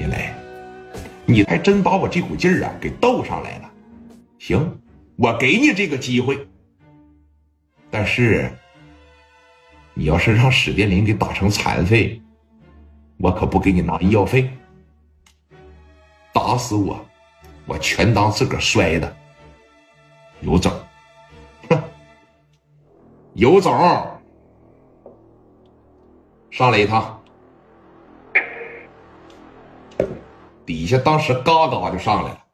聂磊，你还真把我这股劲儿啊给斗上来了。行，我给你这个机会，但是你要是让史殿林给打成残废，我可不给你拿医药费。打死我，我全当自个儿摔的。有种，哼，有种，上来一趟。底下当时嘎嘎就上来了，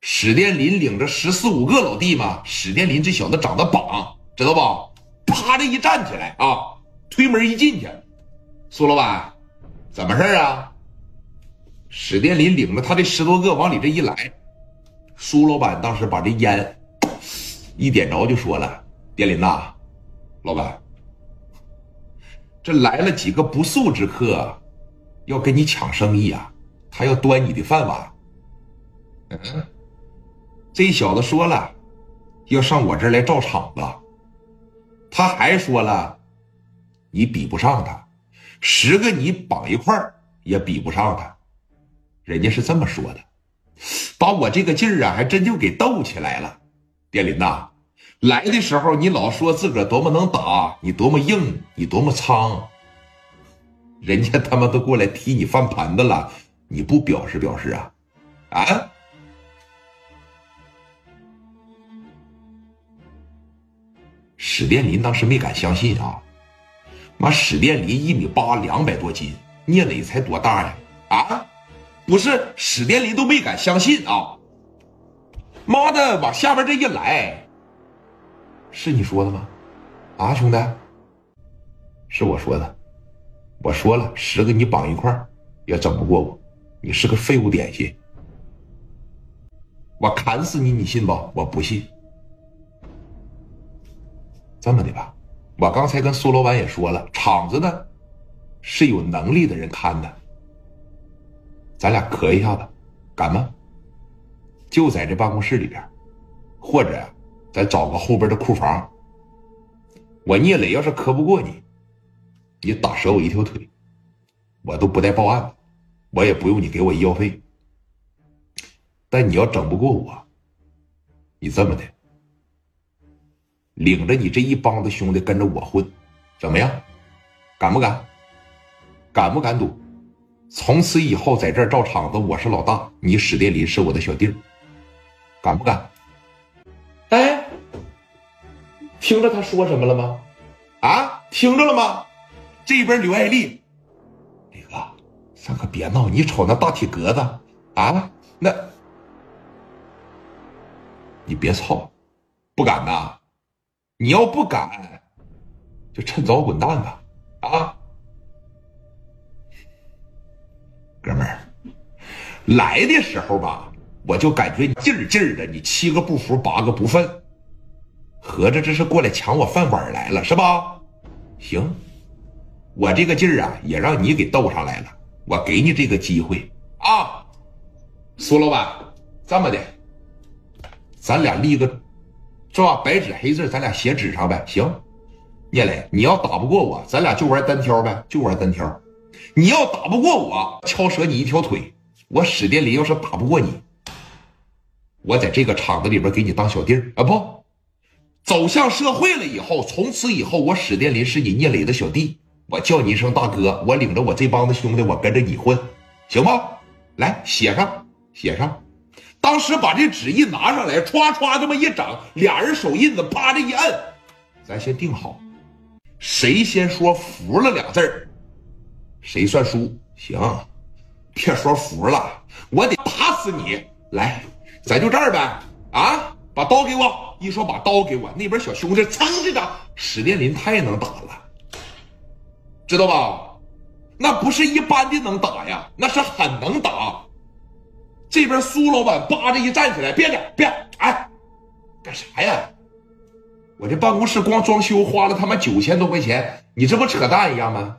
史殿林领着十四五个老弟嘛。史殿林这小子长得膀，知道吧？啪的一站起来啊，推门一进去，苏老板，怎么事啊？史殿林领着他这十多个往里这一来，苏老板当时把这烟一点着，就说了：“殿林呐，老板，这来了几个不速之客，要跟你抢生意啊，他要端你的饭碗。”嗯，这小子说了，要上我这儿来照场子，他还说了，你比不上他，十个你绑一块儿也比不上他。人家是这么说的，把我这个劲儿啊，还真就给逗起来了。殿林呐，来的时候你老说自个儿多么能打，你多么硬，你多么苍，人家他妈都过来踢你饭盘子了，你不表示表示啊？啊？史殿林当时没敢相信啊！妈，史殿林一米八，两百多斤，聂磊才多大呀？啊？不是史殿林都没敢相信啊！妈的，往下边这一来，是你说的吗？啊，兄弟，是我说的。我说了，十个你绑一块也整不过我，你是个废物点心。我砍死你，你信不？我不信。这么的吧，我刚才跟苏老板也说了，厂子呢是有能力的人看的。咱俩磕一下子，敢吗？就在这办公室里边，或者咱找个后边的库房。我聂磊要是磕不过你，你打折我一条腿，我都不带报案的，我也不用你给我医药费。但你要整不过我，你这么的，领着你这一帮子兄弟跟着我混，怎么样？敢不敢？敢不敢赌？从此以后，在这儿照场子，我是老大，你史殿林是我的小弟儿，敢不敢？哎，听着他说什么了吗？啊，听着了吗？这边刘爱丽，咱可别闹！你瞅那大体格子啊，那，你别操，不敢呐！你要不敢，就趁早滚蛋吧！啊！哥们儿，来的时候吧，我就感觉你劲儿劲儿的，你七个不服八个不忿，合着这是过来抢我饭碗来了是吧？行，我这个劲儿啊，也让你给斗上来了，我给你这个机会啊，苏老板，这么的，咱俩立个是吧？白纸黑字，咱俩写纸上呗。行，聂磊，你要打不过我，咱俩就玩单挑呗，就玩单挑。你要打不过我，敲折你一条腿。我史殿林要是打不过你，我在这个厂子里边给你当小弟儿啊！不，走向社会了以后，从此以后，我史殿林是你聂磊的小弟，我叫你一声大哥，我领着我这帮子兄弟，我跟着你混，行吗？来，写上，写上。当时把这纸一拿上来，歘歘这么一整，俩人手印子啪的一摁，咱先定好，谁先说服了两字儿。谁算输？行，别说服了，我得打死你！来，咱就这儿呗。啊，把刀给我！一说把刀给我，那边小兄弟噌的着，史殿林太能打了，知道吧？那不是一般的能打呀，那是很能打。这边苏老板叭着一站起来，别着，别，哎，干啥呀？我这办公室光装修花了他妈九千多块钱，你这不扯淡一样吗？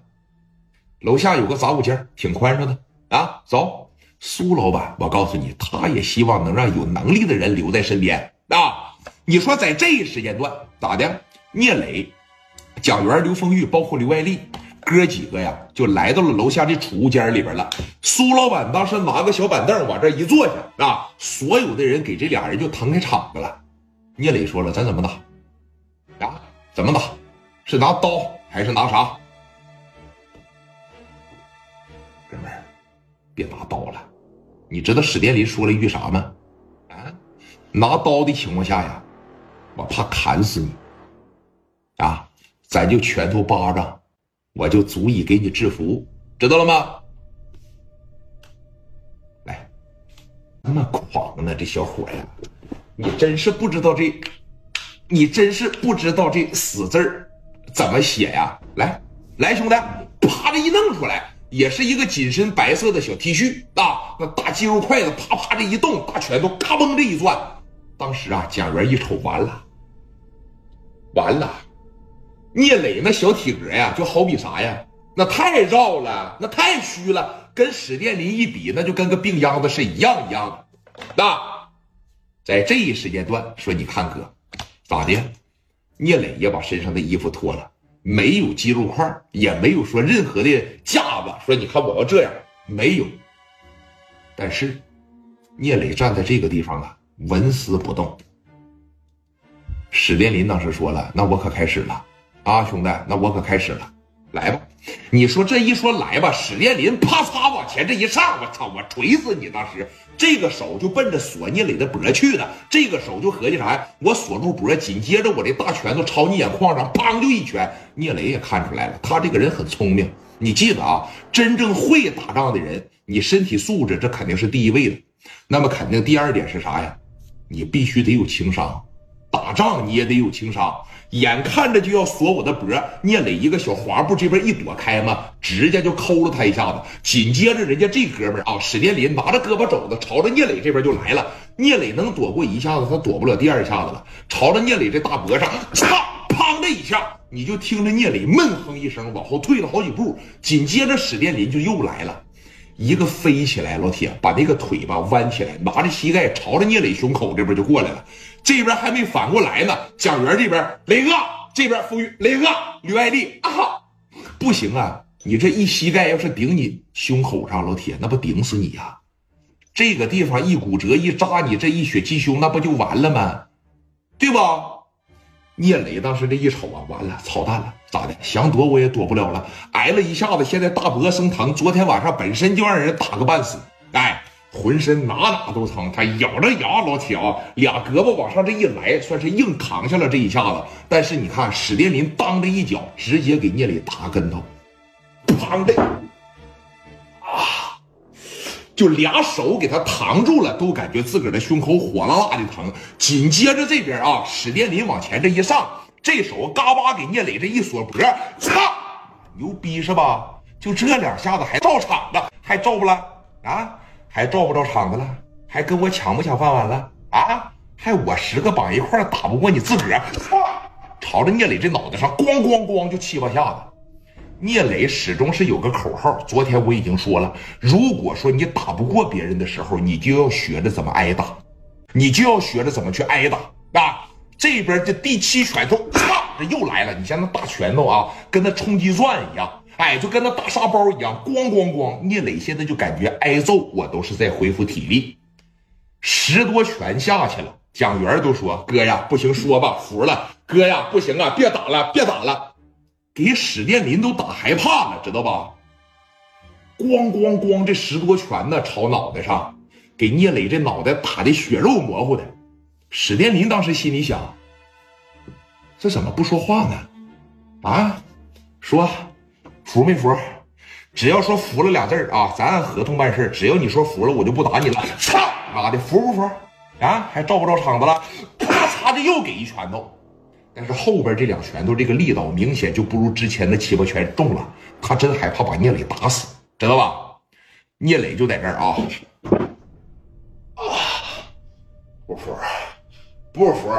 楼下有个杂物间，挺宽敞的啊。走，苏老板，我告诉你，他也希望能让有能力的人留在身边啊。你说在这一时间段咋的？聂磊、蒋元、刘丰玉，包括刘爱丽，哥几个呀就来到了楼下的储物间里边了。苏老板当时拿个小板凳往这一坐下。啊，所有的？人给这俩人就腾开场子了。聂磊说了：“咱怎么打？啊，怎么打？是拿刀还是拿啥？哥们儿，别拿刀了。你知道史殿林说了？一句啥吗？啊，拿刀的情况下呀，我怕砍死你。啊，咱就拳头巴掌，我就足以给你制服，知道了吗？来，那么狂呢，这小伙呀！”你真是不知道这，你真是不知道这死字儿怎么写呀！来，来，兄弟，啪的一弄出来，也是一个紧身白色的小 T 恤啊，那大肌肉筷子啪啪这一动，大拳头嘎嘣这一转，当时啊，蒋元一瞅，完了，完了，聂磊那小体格呀，就好比啥呀？那太绕了，那太虚了，跟史殿林一比，那就跟个病秧子是一样一样的，那。在这一时间段，说你看哥，咋的？聂磊也把身上的衣服脱了，没有肌肉块，也没有说任何的架子。说你看我要这样，没有。但是，聂磊站在这个地方啊，纹丝不动。史殿林当时说了：“那我可开始了啊，兄弟，那我可开始了，来吧。”你说这一说来吧，史殿林啪嚓往前这一上，我操，我锤死你！当时这个手就奔着锁聂磊的脖去了，这个手就合计啥呀？我锁住脖，紧接着我这大拳头朝你眼眶上，砰就一拳。聂磊也看出来了，他这个人很聪明。你记得啊，真正会打仗的人，你身体素质这肯定是第一位的。那么肯定第二点是啥呀？你必须得有情商，打仗你也得有情商。眼看着就要锁我的脖，聂磊一个小滑步，这边一躲开嘛，直接就抠了他一下子。紧接着，人家这哥们儿啊，史殿林拿着胳膊肘子朝着聂磊这边就来了。聂磊能躲过一下子，他躲不了第二下子了。朝着聂磊这大脖上，嚓，砰的一下，你就听着聂磊闷哼一声，往后退了好几步。紧接着，史殿林就又来了，一个飞起来，老铁把那个腿吧弯起来，拿着膝盖朝着聂磊胸口这边就过来了。这边还没反过来呢，蒋元这边雷哥这边风雨雷哥吕爱丽啊，不行啊！你这一膝盖要是顶你胸口上，老铁那不顶死你呀！这个地方一骨折一扎你这一血鸡胸，那不就完了吗？对吧？聂磊当时这一瞅啊，完了，操蛋了，咋的？想躲我也躲不了了，挨了一下子，现在大脖生疼。昨天晚上本身就让人打个半死，哎。浑身哪哪都疼，他咬着牙，老铁啊，俩胳膊往上这一来，算是硬扛下了这一下子。但是你看，史殿林当的一脚，直接给聂磊打跟头，砰的，就俩手给他扛住了，都感觉自个儿的胸口火辣辣的疼。紧接着这边啊，史殿林往前这一上，这手嘎巴给聂磊这一锁脖，操，牛逼是吧？就这两下子还照场子，还照不了啊？还照不着场子了？还跟我抢不抢饭碗了？啊！还我十个绑一块打不过你自个儿？朝着聂磊这脑袋上咣咣咣就七八下子。聂磊始终是有个口号，昨天我已经说了，如果说你打不过别人的时候，你就要学着怎么挨打，你就要学着怎么去挨打啊！这边这第七拳头，啪，这又来了。你像那大拳头啊，跟那冲击钻一样。哎，就跟那大沙包一样，咣咣咣！聂磊现在就感觉挨揍，我都是在恢复体力。十多拳下去了，蒋元都说：“哥呀，不行，说吧，服了。哥呀，不行啊，别打了，别打了，给史殿林都打害怕了，知道吧？”咣咣咣，这十多拳呢，朝脑袋上，给聂磊这脑袋打的血肉模糊的。史殿林当时心里想：这怎么不说话呢？啊，说。服没服？只要说服了俩字啊，咱按合同办事只要你说服了，我就不打你了。操妈的，服不服？啊，还照不照场子了？啪嚓的又给一拳头，但是后边这两拳头这个力道明显就不如之前的七八拳重了。他真害怕把聂磊打死，知道吧？聂磊就在这儿啊啊，不服，不服。